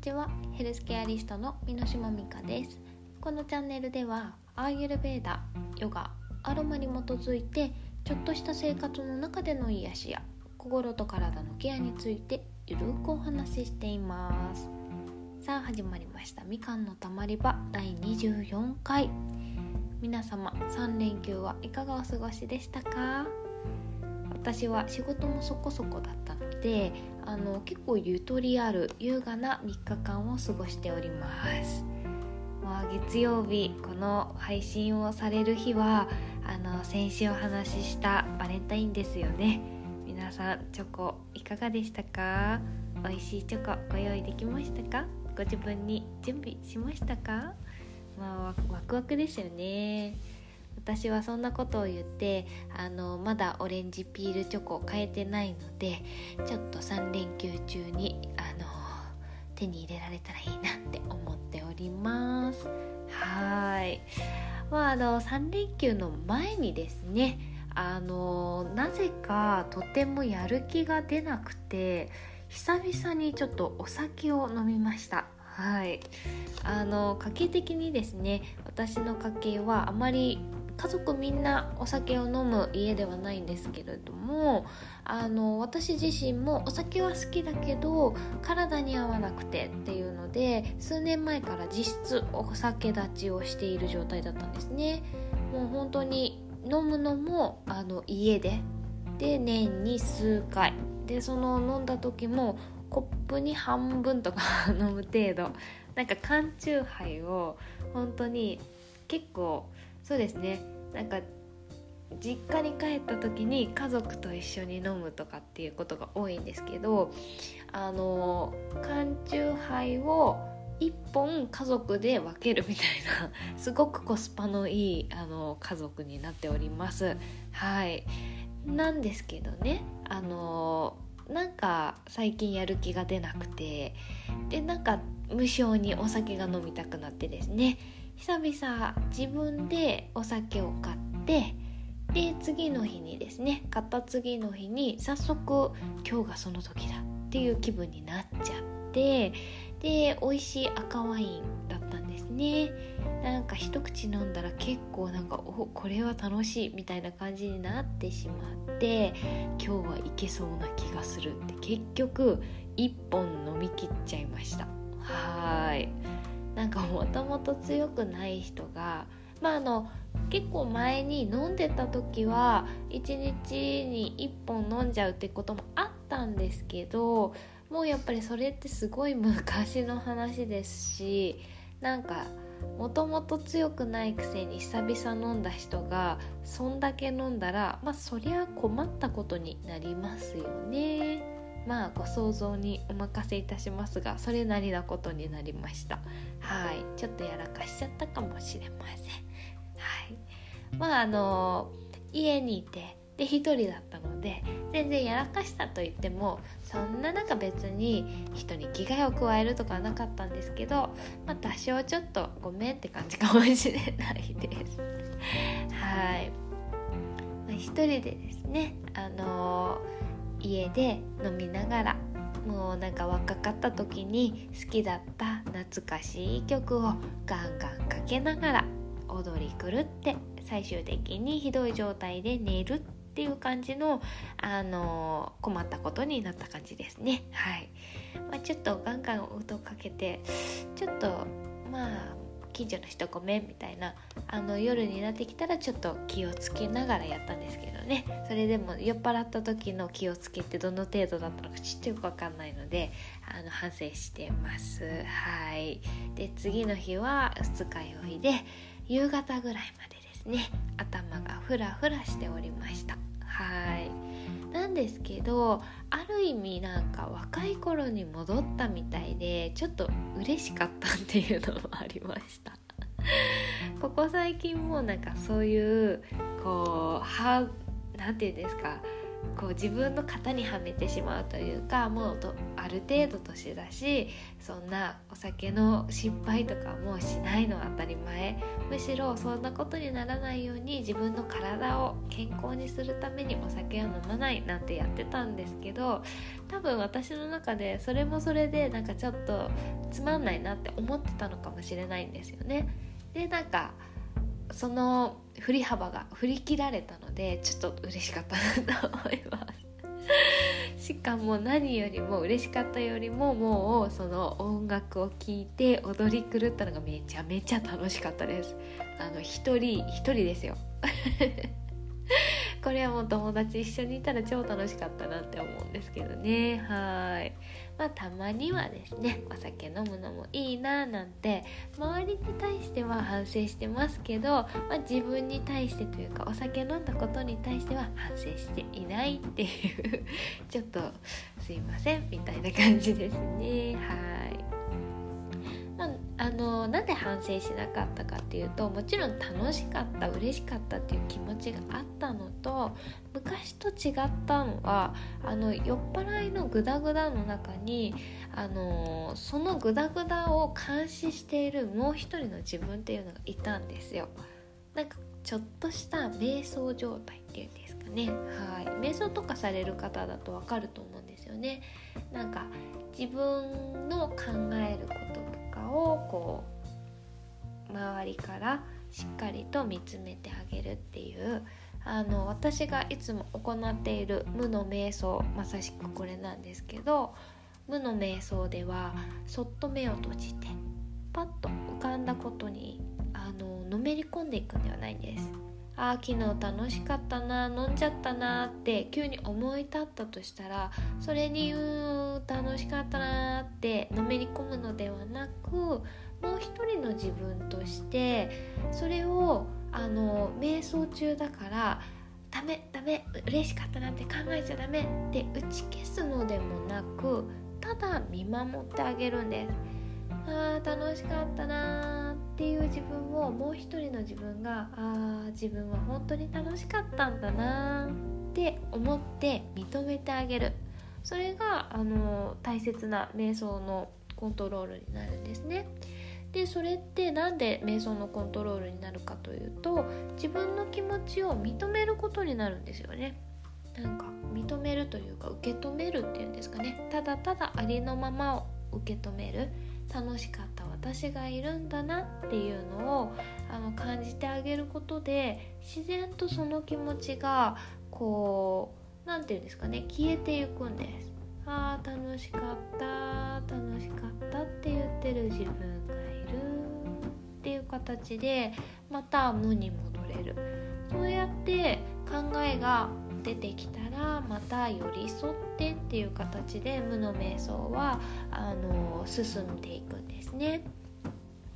ちは。ヘルスケアリストの美島美香です。このチャンネルではアーユルベーダヨガアロマに基づいてちょっとした生活の中での癒しや心と体のケアについてゆるくお話ししています。さあ始まりました。みかんのたまり場第24回。皆様3連休はいかがお過ごしでしたか？私は仕事もそこそこだったのであの結構ゆとりある優雅な3日間を過ごしております。まあ、月曜日この配信をされる日はあの先週お話ししたバレンタインですよね。皆さんチョコいかがでしたか？美味しいチョコご用意できましたか？ご自分に準備しましたか？まあワクワクですよね私はそんなことを言ってあのまだオレンジピールチョコを買えてないのでちょっと3連休中にあの手に入れられたらいいなって思っております。はい。まああの3連休の前にですねあのなぜかとてもやる気が出なくて久々にちょっとお酒を飲みました。はい。あの家計的にですね私の家計はあまり家族みんなお酒を飲む家ではないんですけれどもあの私自身もお酒は好きだけど体に合わなくてっていうので数年前から実質お酒立ちをしている状態だったんですね。もう本当に飲むのもあの家でで年に数回。でその飲んだ時もコップに半分とか 飲む程度。なんか缶チューハイを本当に結構そうですね。なんか実家に帰った時に家族と一緒に飲むとかっていうことが多いんですけどあの缶チューハイを1本家族で分けるみたいなすごくコスパのいいあの家族になっております。はい。なんですけどね。あのなんか最近やる気が出なくてでなんか無性にお酒が飲みたくなってですね久々自分でお酒を買ってで次の日にですね買った次の日に早速今日がその時だっていう気分になっちゃってで美味しい赤ワインだったんですね。なんか一口飲んだら結構なんかおこれは楽しいみたいな感じになってしまって今日はいけそうな気がするって結局1本飲み切っちゃいました。はい。なんかもともと強くない人がまああの結構前に飲んでた時は1日に1本飲んじゃうってこともあったんですけどもうやっぱりそれってすごい昔の話ですしなんかもともと強くないくせに久々飲んだ人がそんだけ飲んだらまあそりゃ困ったことになりますよね。まあご想像にお任せいたしますがそれなりなことになりました。はい。ちょっとやらかしちゃったかもしれません。はい。まああの家にいてで1人だったので全然やらかしたと言ってもそんな中別に人に危害を加えるとかはなかったんですけど、まあ、多少ちょっとごめんって感じかもしれないです。はい、まあ、人でですねあのー家で飲みながらもうなんか若かった時に好きだった懐かしい曲をガンガンかけながら踊り狂って最終的にひどい状態で寝るっていう感じの、あのー、困ったことになった感じですね。はい、まあ、ちょっとガンガン音かけてちょっとまあ近所の人ごめんみたいなあの夜になってきたらちょっと気をつけながらやったんですけどね。それでも酔っ払った時の気をつけってどの程度だったのかちょっとよく分かんないのであの反省してます。はい。で次の日は二日酔いで夕方ぐらいまでですね。頭がフラフラしておりました。はい。なんですけどある意味なんか若い頃に戻ったみたいでちょっと嬉しかったっていうのもありました。ここ最近もなんかそういうこうはなんて言うんですかこう自分の型にはめてしまうというかもうある程度年だしそんなお酒の失敗とかもしないのは当たり前むしろそんなことにならないように自分の体を健康にするためにお酒を飲まないなんてやってたんですけど多分私の中でそれもそれでなんかちょっとつまんないなって思ってたのかもしれないんですよね。でなんかその振り幅が振り切られたのでちょっと嬉しかったなと思いますしかも何よりも嬉しかったよりももうその音楽を聴いて踊り狂ったのがめちゃめちゃ楽しかったです。あの一人一人ですよ。これはもう友達一緒にいたら超楽しかったなって思うんですけどね。はい。まあたまにはですねお酒飲むのもいいななんて周りに対しては反省してますけど、まあ、自分に対してというかお酒飲んだことに対しては反省していないっていうちょっとすいませんみたいな感じですね。はい。あ、あのなんで反省しなかったかっていうともちろん楽しかった嬉しかったっていう気持ちがあったのと昔と違ったのはあの酔っ払いのグダグダの中にあのそのグダグダを監視しているもう一人の自分っていうのがいたんですよ。なんかちょっとした瞑想状態っていうんですかね。はい。瞑想とかされる方だとわかると思うんですよね。なんか自分の考えることをこう周りからしっかりと見つめてあげるっていうあの私がいつも行っている無の瞑想まさしくこれなんですけど無の瞑想ではそっと目を閉じてパッと浮かんだことにあののめり込んでいくんではないんです。あ昨日楽しかったな飲んじゃったなって急に思い立ったとしたらそれにう楽しかったなってのめり込むのではなくもう一人の自分としてそれをあの瞑想中だからダメダメ嬉しかったなって考えちゃダメって打ち消すのでもなくただ見守ってあげるんです。あー楽しかったなっていう自分をもう一人の自分があー自分は本当に楽しかったんだなって思って認めてあげるそれがあの大切な瞑想のコントロールになるんですね。でそれって何で瞑想のコントロールになるかというと自分の気持ちを認めることになるんですよね。なんか認めるというか受け止めるっていうんですかねただただありのままを受け止める楽しかった私がいるんだなっていうのをあの感じてあげることで自然とその気持ちがこう何て言うんですかね消えていくんです。あー楽しかった楽しかったって言ってる自分がいるっていう形でまた無に戻れるそうやって考えが出てきたらまた寄り添ってっていう形で無の瞑想はあの進んでいくんですね。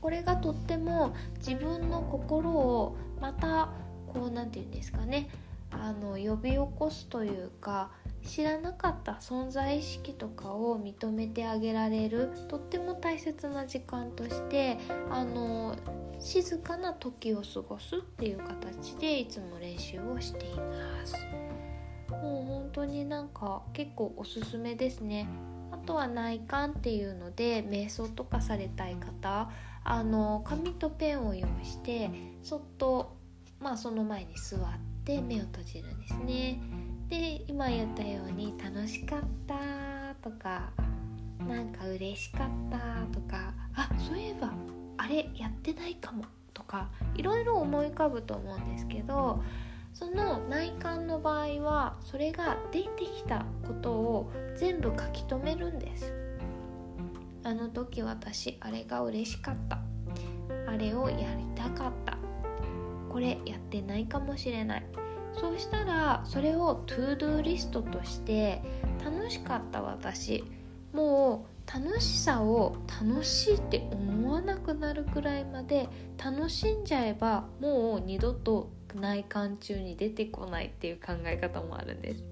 これがとっても自分の心をまたこう何て言うんですかねあの呼び起こすというか知らなかった存在意識とかを認めてあげられるとっても大切な時間としてあの静かな時を過ごすっていう形でいつも練習をしています。もう本当になんか結構おすすめですね。あとは内観っていうので瞑想とかされたい方あの紙とペンを用意してそっとまあその前に座って目を閉じるんですね。で今言ったように楽しかったとかなんか嬉しかったとかあそういえばあれやってないかもとかいろいろ思い浮かぶと思うんですけどその内観の場合はそれが出てきたことを全部書き留めるんです。あの時私あれが嬉しかった。あれをやりたかった。これやってないかもしれない。そうしたらそれをトゥードゥーリストとして楽しかった私。もう楽しさを楽しいって思わなくなるくらいまで楽しんじゃえばもう二度と内観中に出てこないっていう考え方もあるんです。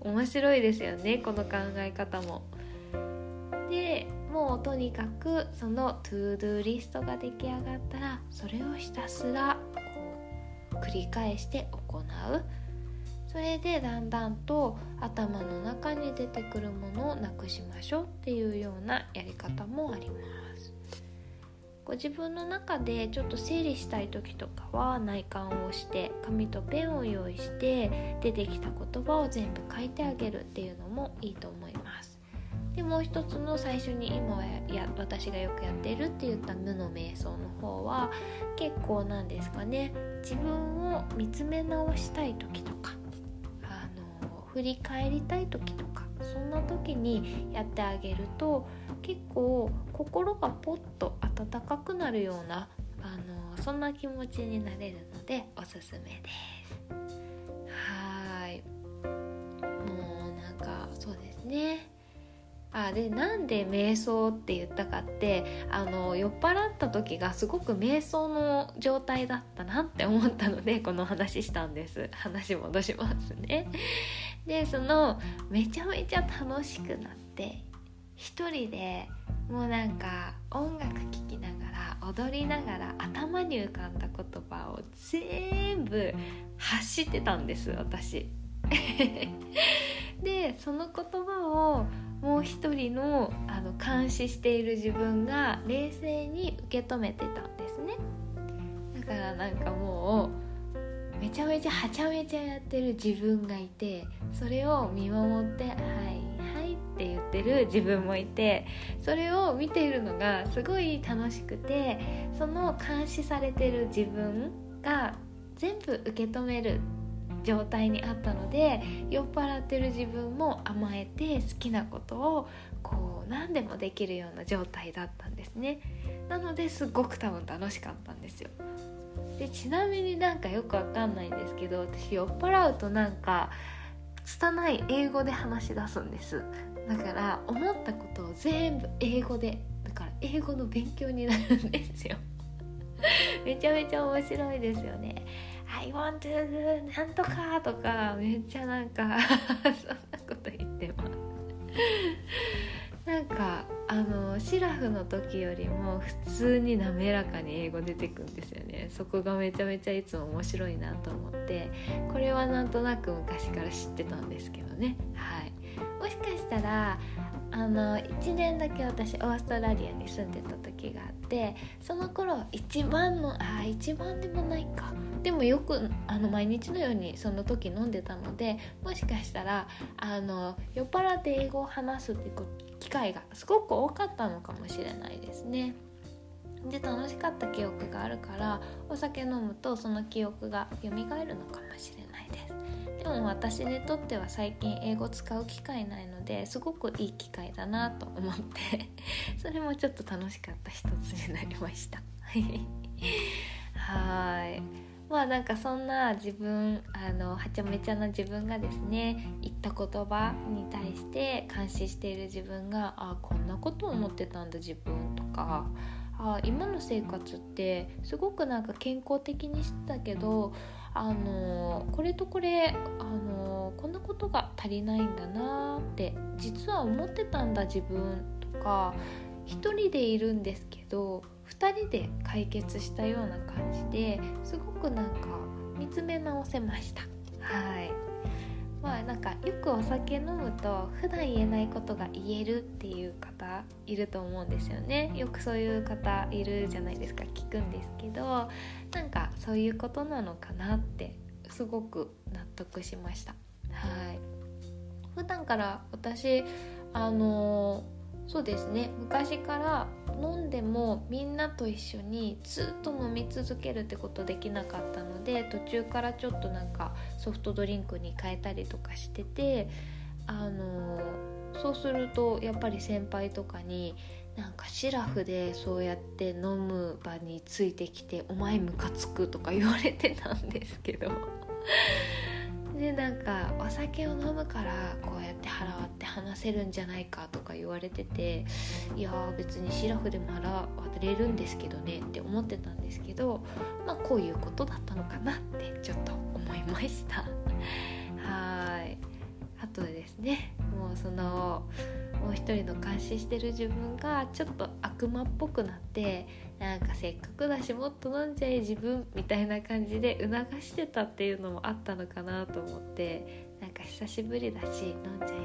面白いですよねこの考え方も。でもうとにかくそのトゥードゥーリストが出来上がったらそれをひたすらこう繰り返して行う。それでだんだんと頭の中に出てくるものをなくしましょうっていうようなやり方もあります。ご自分の中でちょっと整理したい時とかは内観をして紙とペンを用意して出てきた言葉を全部書いてあげるっていうのもいいと思います。でもう一つの最初に今や私がよくやっているって言った無の瞑想の方は結構なんですかね自分を見つめ直したい時とかあの振り返りたい時とかんな時にやってあげると結構心がポッと温かくなるようなあのそんな気持ちになれるのでおすすめです。はい。もうなんかそうですね。あでなんで瞑想って言ったかってあの酔っ払った時がすごく瞑想の状態だったなって思ったのでこの話したんです。話戻しますね。でそのめちゃめちゃ楽しくなって一人でもうなんか音楽聴きながら踊りながら頭に浮かんだ言葉を全部発してたんです私。でその言葉をもう一人のあの監視している自分が冷静に受け止めてたんですね。だからなんかもうめちゃめちゃはちゃめちゃやってる自分がいてそれを見守って「はいはい」って言ってる自分もいてそれを見ているのがすごい楽しくてその監視されてる自分が全部受け止める状態にあったので酔っ払ってる自分も甘えて好きなことをこう何でもできるような状態だったんですね。なのですごく多分楽しかったんですよ。でちなみになんかよくわかんないんですけど私酔っ払うとなんか拙い英語で話し出すんです。だから思ったことを全部英語でだから英語の勉強になるんですよ。めちゃめちゃ面白いですよね。I want to なんとかとかめっちゃなんか そんなこと言ってます。なんかあのシラフの時よりも普通に滑らかに英語出てくんですよね。そこがめちゃめちゃいつも面白いなと思って。これはなんとなく昔から知ってたんですけどね。はい。もしかしたらあの1年だけ私オーストラリアに住んでた時があってその頃一番のあ一番でもないか。でもよくあの毎日のようにその時飲んでたのでもしかしたらあの酔っ払って英語を話すっていう機会がすごく多かったのかもしれないですね。で楽しかった記憶があるからお酒飲むとその記憶が蘇るのかもしれないです。でも私にとっては最近英語使う機会ないのですごくいい機会だなと思って それもちょっと楽しかった一つになりました。はい。まあなんかそんな自分あのはちゃめちゃな自分がですね言った言葉に対して監視している自分があこんなこと思ってたんだ自分とかあ今の生活ってすごくなんか健康的にしてたけどあのこれとこれあのこんなことが足りないんだなって実は思ってたんだ自分とか一人でいるんですけど2人で解決したような感じですごくなんか見つめ直せました。はい。まあなんかよくお酒飲むと普段言えないことが言えるっていう方いると思うんですよね。よくそういう方いるじゃないですか。聞くんですけどなんかそういうことなのかなってすごく納得しました。はい。普段から私あのーそうですね。昔から飲んでもみんなと一緒にずっと飲み続けるってことできなかったので途中からちょっとなんかソフトドリンクに変えたりとかしててあのそうするとやっぱり先輩とかになんかシラフでそうやって飲む場についてきて「お前ムカつく」とか言われてたんですけど。でなんかお酒を飲むからこうやって腹割って話せるんじゃないかとか言われてていや別にシラフでも払われるんですけどねって思ってたんですけどまあこういうことだったのかなってちょっと思いました。はい。あとですねもうそのもう一人の監視してる自分がちょっと悪魔っぽくなってなんかせっかくだしもっと飲んじゃえ自分みたいな感じで促してたっていうのもあったのかなと思ってなんか久しぶりだし飲んじゃいなよ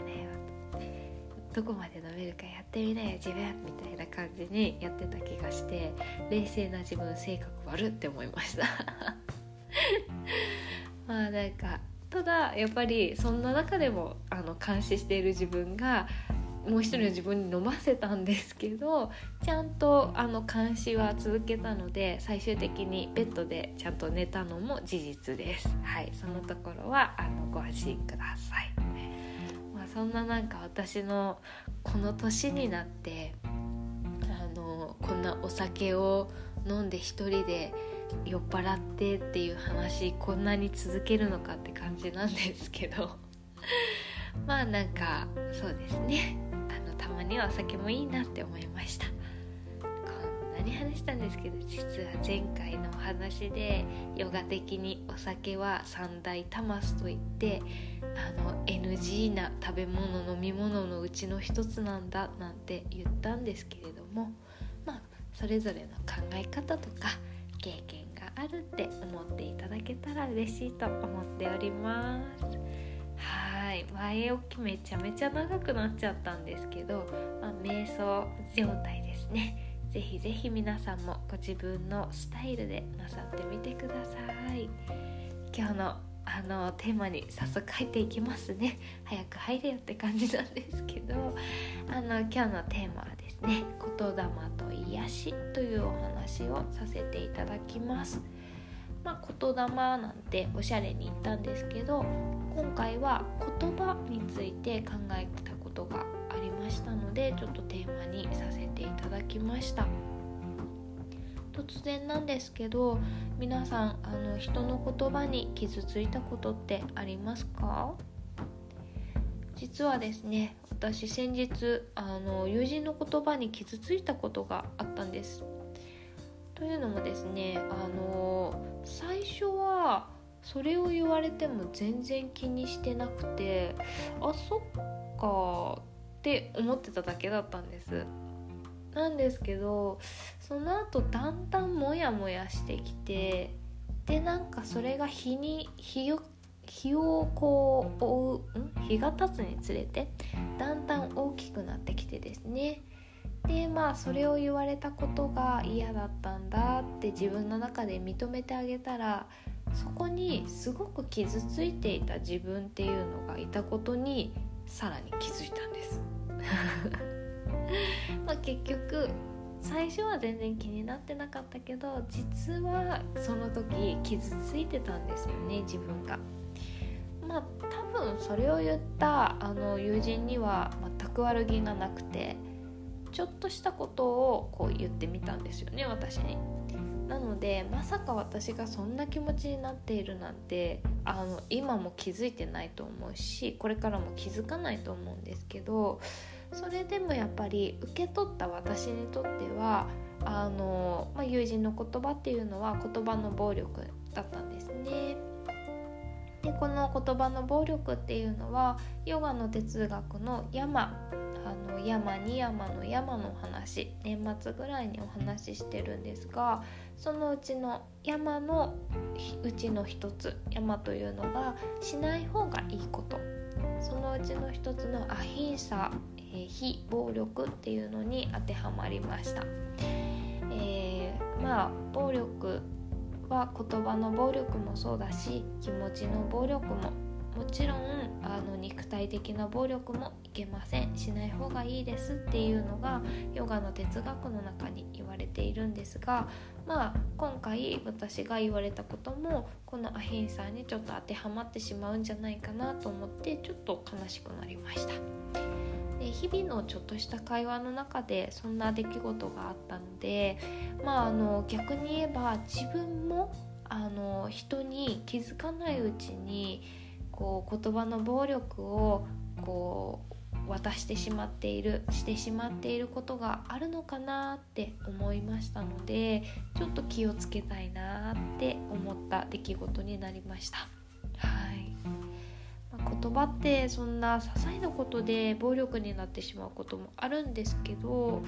どこまで飲めるかやってみなよ自分みたいな感じにやってた気がして冷静な自分性格悪って思いました。まあなんかただやっぱりそんな中でもあの監視している自分がもう一人の自分に飲ませたんですけどちゃんとあの監視は続けたので最終的にベッドでちゃんと寝たのも事実です。はいそのところはあのご安心ください、まあ、そんななんか私のこの年になってあのこんなお酒を飲んで一人で酔っ払ってっていう話こんなに続けるのかって感じなんですけど。まあなんかそうですね。あのたまにはお酒もいいなって思いました。こんなに話したんですけど実は前回のお話でヨガ的にお酒は三大タマスといってあの NG な食べ物飲み物のうちの一つなんだなんて言ったんですけれどもまあそれぞれの考え方とか経験があるって思っていただけたら嬉しいと思っております。前置きめちゃめちゃ長くなっちゃったんですけど、まあ、瞑想状態ですね。ぜひぜひ皆さんもご自分のスタイルでなさってみてください。今日のあのテーマに早速入っていきますね。早く入れよって感じなんですけどあの今日のテーマはですね「言霊と癒し」というお話をさせていただきます。まあ、言霊なんておしゃれに言ったんですけど今回は言葉について考えたことがありましたのでちょっとテーマにさせていただきました。突然なんですけど皆さんあの人の言葉に傷ついたことってありますか？実はですね私先日あの友人の言葉に傷ついたことがあったんです。というのもですねあの最初はそれを言われても全然気にしてなくてあそっかって思ってただけだったんです。なんですけどその後だんだんモヤモヤしてきてでなんかそれが日に日を日をこう追うん？日が経つにつれてだんだん大きくなってきてですね。でまあそれを言われたことが嫌だったんだって自分の中で認めてあげたらそこにすごく傷ついていた自分っていうのがいたことにさらに気づいたんです まあ結局最初は全然気になってなかったけど実はその時傷ついてたんですよね自分が。まあ多分それを言ったあの友人には全く悪気がなくてちょっとしたことをこう言ってみたんですよね私に。なのでまさか私がそんな気持ちになっているなんてあの今も気づいてないと思うしこれからも気づかないと思うんですけどそれでもやっぱり受け取った私にとってはあの、まあ、友人の言葉っていうのは言葉の暴力だったんですね。でこの言葉の暴力っていうのはヨガの哲学の山の山に山の山の話年末ぐらいにお話ししてるんですがそのうちの山のうちの一つ山というのがしない方がいいこと。そのうちの一つのアヒンサ、えー、非暴力っていうのに当てはまりました、えー、まあ暴力は言葉の暴力もそうだし気持ちの暴力ももちろんあの肉体的な暴力もいけませんしない方がいいですっていうのがヨガの哲学の中に言われているんですがまあ今回私が言われたこともこのアヒンさんにちょっと当てはまってしまうんじゃないかなと思ってちょっと悲しくなりました。で日々のちょっとした会話の中でそんな出来事があったのでまああの逆に言えば自分もあの人に気づかないうちにこう言葉の暴力をこう渡してしまっているしてしまっていることがあるのかなって思いましたのでちょっと気をつけたいなって思った出来事になりました。はい言葉ってそんな些細なことで暴力になってしまうこともあるんですけど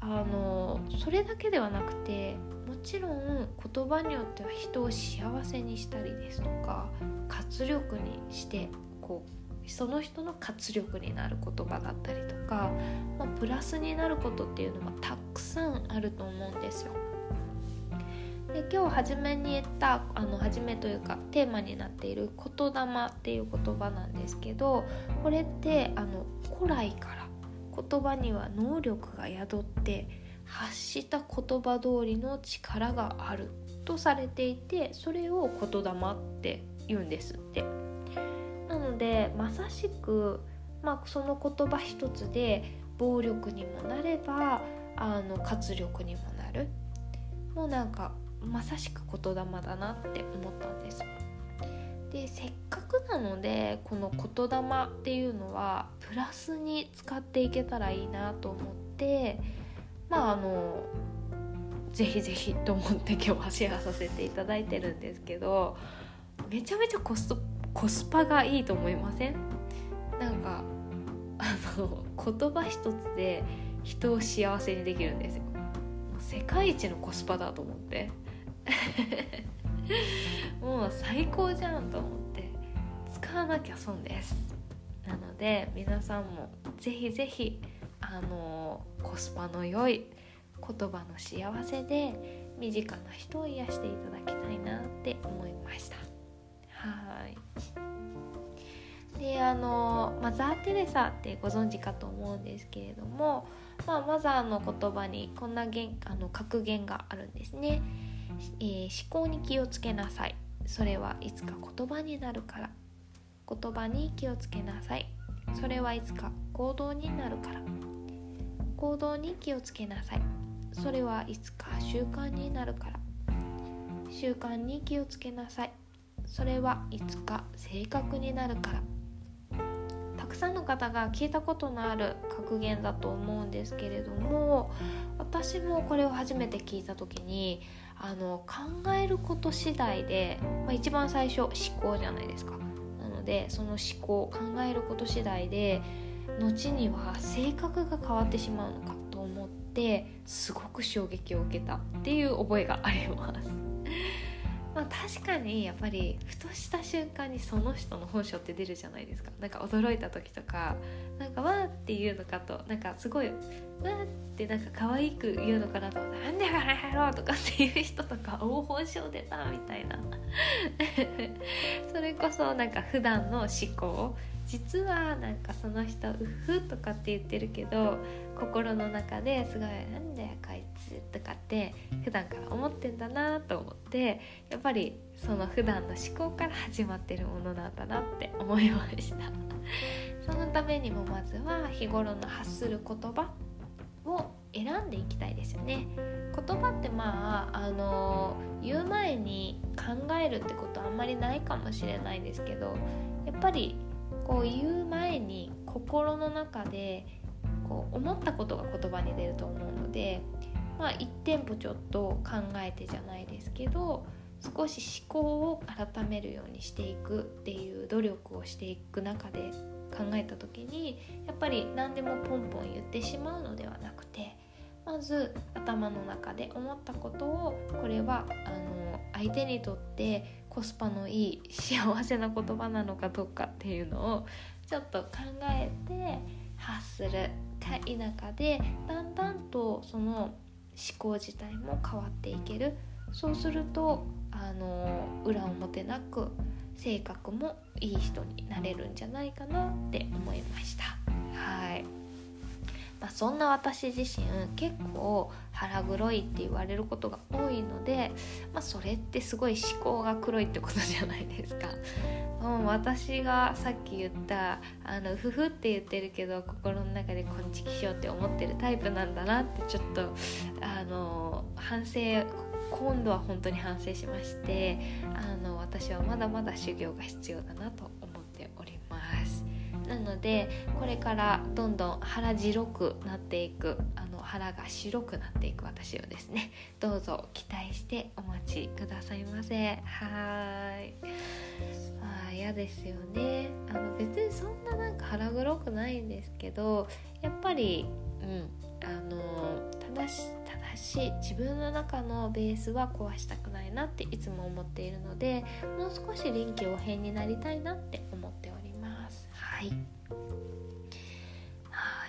あのそれだけではなくてもちろん言葉によっては人を幸せにしたりですとか活力にしてこうその人の活力になる言葉だったりとか、まあ、プラスになることっていうのはたくさんあると思うんですよ。で今日初めに言ったあの初めというかテーマになっている「言霊」っていう言葉なんですけどこれってあの古来から言葉には能力が宿って発した言葉通りの力があるとされていてそれを言霊って言うんですって。なのでまさしく、まあ、その言葉一つで暴力にもなればあの活力にもなる。もうなんかまさしく言霊だなって思ったんです。でせっかくなのでこの言霊っていうのはプラスに使っていけたらいいなと思ってまああのぜひぜひと思って今日はシェアさせていただいてるんですけどめちゃめちゃコストコスパがいいと思いません？なんかあの言葉一つで人を幸せにできるんですよ。世界一のコスパだと思って。もう最高じゃんと思って。使わなきゃ損です。なので皆さんもぜひぜひあのコスパの良い言葉の幸せで身近な人を癒していただきたいなって思いました。はい。であのマザー・テレサってご存知かと思うんですけれども、まあ、マザーの言葉にこんな言あの格言があるんですね。えー、思考に気をつけなさい。それはいつか言葉になるから。言葉に気をつけなさい。それはいつか行動になるから。行動に気をつけなさい。それはいつか習慣になるから。習慣に気をつけなさい。それはいつか性格になるから。たくさんの方が聞いたことのある格言だと思うんですけれども私もこれを初めて聞いた時にあの考えること次第で、まあ、一番最初思考じゃないですか。なのでその思考考えること次第で後には性格が変わってしまうのかと思ってすごく衝撃を受けたっていう覚えがあります。まあ、確かにやっぱりふとした瞬間にその人の本性って出るじゃないですか。なんか驚いた時とかなんかわーって言うのかとなんかすごいわーってなんか可愛く言うのかなとなんでかなやろうとかっていう人とかお本性出たみたいな。それこそなんか普段の思考実はなんかその人「うふ」とかって言ってるけど心の中ですごい「なんだよこいつ」とかって普段から思ってんだなと思ってやっぱりその普段の思考から始まってるものなんだなって思いました。そのためにもまずは日頃の発する言葉を選んでいきたいですよね。言葉ってまああの言う前に考えるってことはあんまりないかもしれないですけどやっぱりこう言う前に心の中でこう思ったことが言葉に出ると思うので、まあ、一店舗ちょっと考えてじゃないですけど少し思考を改めるようにしていくっていう努力をしていく中で考えた時にやっぱり何でもポンポン言ってしまうのではなくてまず頭の中で思ったことをこれはあの相手にとってコスパのいい幸せな言葉なのかどうかっていうのをちょっと考えて発するか否かでだんだんとその思考自体も変わっていけるそうするとあの裏表なく性格もいい人になれるんじゃないかなって思いました。はいまあ、そんな私自身結構腹黒いって言われることが多いので、まあ、それってすごい思考が黒いってことじゃないですか。う、私がさっき言ったあのふふって言ってるけど心の中でこんちきしようって思ってるタイプなんだなってちょっとあの反省今度は本当に反省しましてあの私はまだまだ修行が必要だなとなのでこれからどんどん腹白くなっていくあの腹が白くなっていく私をですねどうぞ期待してお待ちくださいませ。はい。は嫌ですよね。あの別にそんななんか腹黒くないんですけどやっぱりうんあの正し正しい自分の中のベースは壊したくないなっていつも思っているのでもう少し臨機応変になりたいなって思っております。はい。はい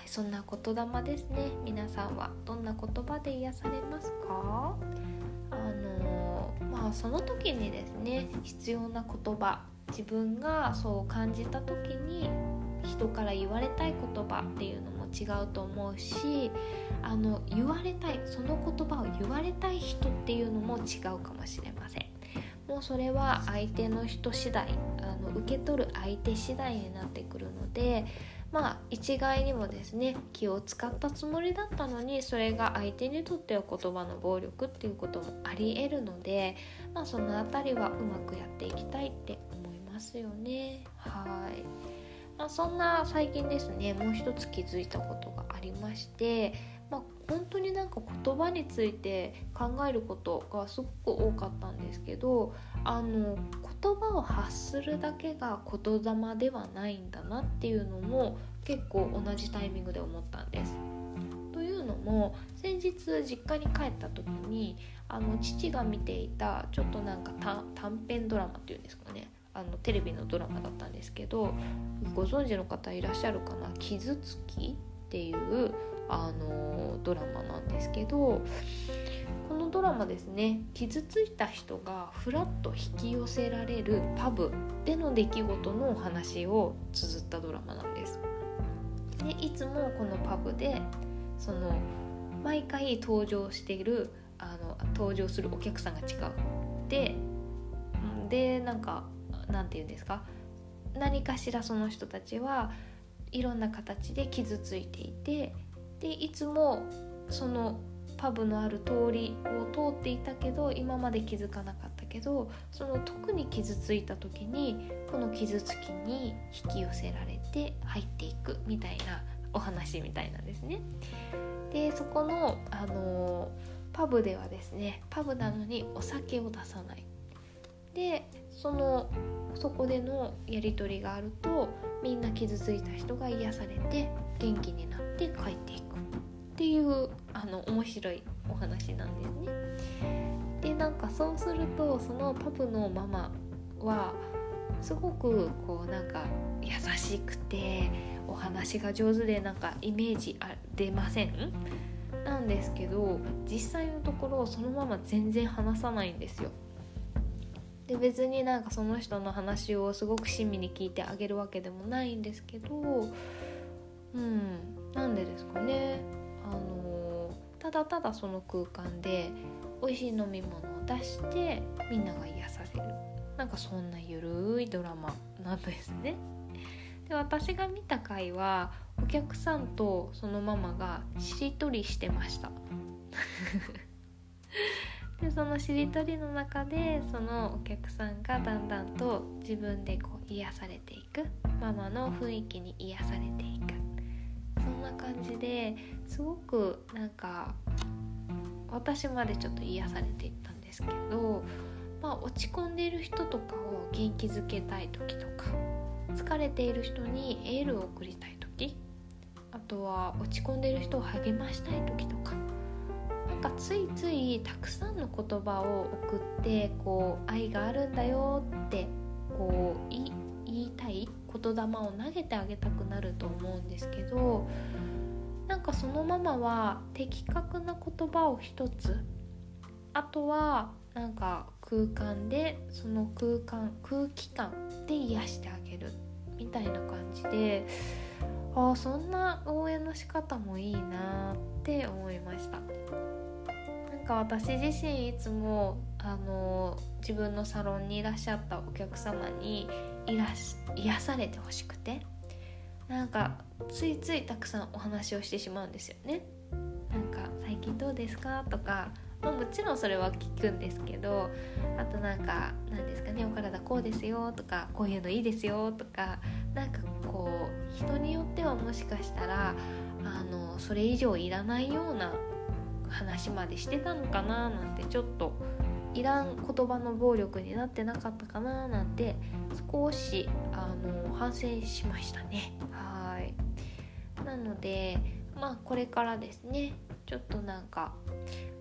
そんな言霊ですね。皆さんはどんな言葉で癒されますか？あのまあその時にですね必要な言葉自分がそう感じた時に人から言われたい言葉っていうのも違うと思うしあの言われたいその言葉を言われたい人っていうのも違うかもしれません。もうそれは相手の人次第受け取る相手次第になってくるのでまあ一概にもですね気を使ったつもりだったのにそれが相手にとっては言葉の暴力っていうこともありえるので、まあ、その辺りはうまくやっていきたいって思いますよね。はい、まあ、そんな最近ですねもう一つ気づいたことがありましてまあ、本当になんか言葉について考えることがすごく多かったんですけどあの言葉を発するだけが言霊ではないんだなっていうのも結構同じタイミングで思ったんです。というのも先日実家に帰った時にあの父が見ていたちょっとなんか短編ドラマっていうんですかねあのテレビのドラマだったんですけどご存知の方いらっしゃるかな「傷つき」っていうあのドラマなんですけどこのドラマですね傷ついた人がふらっと引き寄せられるパブでの出来事のお話を綴ったドラマなんです。でいつもこのパブでその毎回登場しているあの登場するお客さんが違うででなんかなんて言うんですか？何かしらその人たちはいろんな形で傷ついていてでいつもそのパブのある通りを通っていたけど今まで気づかなかったけどその特に傷ついた時にこの傷つきに引き寄せられて入っていくみたいなお話みたいなんですね。でそこの、あのパブではですねパブなのにお酒を出さない。でそのそこでのやり取りがあるとみんな傷ついた人が癒されて元気になって帰っていくっていうあの面白いお話なんですね。でなんかそうするとそのパブのママはすごくこうなんか優しくてお話が上手でなんかイメージあ出ません？なんですけど実際のところそのまま全然話さないんですよ。で別になんかその人の話をすごく親身に聞いてあげるわけでもないんですけどうんなんでですかねあのただただその空間で美味しい飲み物を出してみんなが癒される。なんかそんなゆるいドラマなんですね。で私が見た回はお客さんとそのママがしりとりしてました。でそのしりとりの中でそのお客さんがだんだんと自分でこう癒されていく。ママの雰囲気に癒されていく。そんな感じですごくなんか私までちょっと癒されていったんですけど、まあ、落ち込んでいる人とかを元気づけたい時とか疲れている人にエールを送りたい時あとは落ち込んでいる人を励ましたい時とかなんかついついたくさんの言葉を送ってこう愛があるんだよってこう言いたい言霊を投げてあげたくなると思うんですけどなんかそのままは的確な言葉を一つあとはなんか空間でその空間空気感で癒してあげるみたいな感じでああそんな応援の仕方もいいなって思いましたなん。か私自身いつもあの自分のサロンにいらっしゃったお客様にいらし癒されてほしくてなんかついついたくさんお話をしてしまうんですよね。なんか最近どうですか？とかももちろんそれは聞くんですけどあとなんか何ですかねお体こうですよとかこういうのいいですよとかなんかこう人によってはもしかしたらあのそれ以上いらないような話までしてたのかななんてちょっといらん言葉の暴力になってなかったかななんて少しあの反省しましたね。はい。なのでまあこれからですねちょっとなんか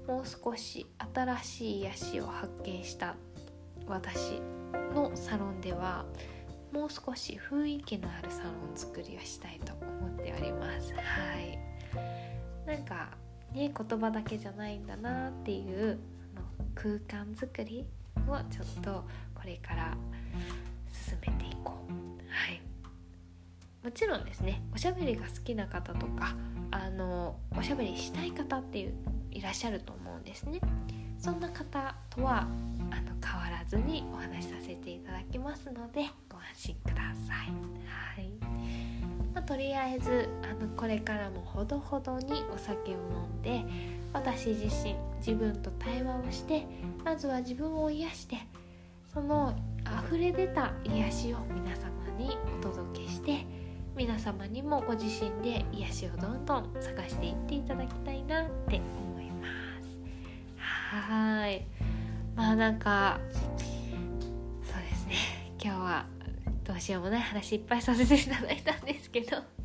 もう少し新しい癒しを発見した私のサロンではもう少し雰囲気のあるサロン作りをしたいと思っております。はい。なんかね言葉だけじゃないんだなっていうの空間作りをちょっとこれから進めていこう。はい。もちろんですねおしゃべりが好きな方とかあのおしゃべりしたい方っていういらっしゃると思うんですね。そんな方とはあの変わらずにお話しさせていただきますのでご安心ください。はい。まあ、とりあえずあのこれからもほどほどにお酒を飲んで私自身自分と対話をしてまずは自分を癒してその溢れ出た癒しを皆様にお届けして皆様にもご自身で癒しをどんどん探していっていただきたいなって思います。はい。まあなんかそうですね。今日はどうしようもない話いっぱいさせていただいたんですけど。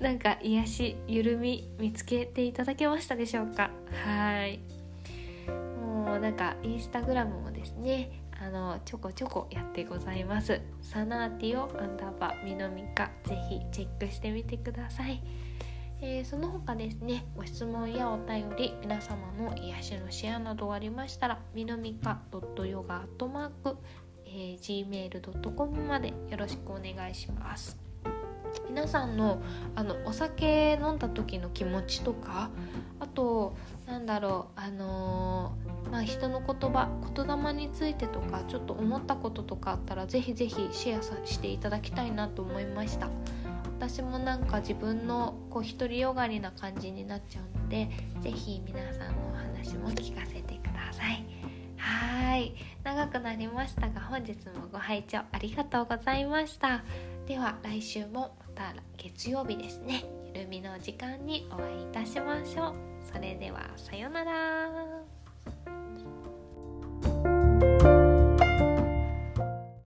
なんか癒し緩み見つけていただけましたでしょうか？はい。もうなんかインスタグラムもですねあのちょこちょこやってございます。サナーティオアンダーバーミノミカぜひチェックしてみてください、えー、その他ですねご質問やお便り皆様の癒しのシェアなどありましたらミノミカ .yoga@ えー、gmail.com までよろしくお願いします。皆さんのあのお酒飲んだ時の気持ちとかあとなんだろうあのー、まあ、人の言葉言霊についてとかちょっと思ったこととかあったらぜひぜひシェアしていただきたいなと思いました。私もなんか自分のこう独りよがりな感じになっちゃうのでぜひ皆さんのお話も聞かせてください。はい。長くなりましたが本日もご拝聴ありがとうございました。では来週も。た月曜日ですね。ゆるみの時間にお会いいたしましょう。それではさようなら。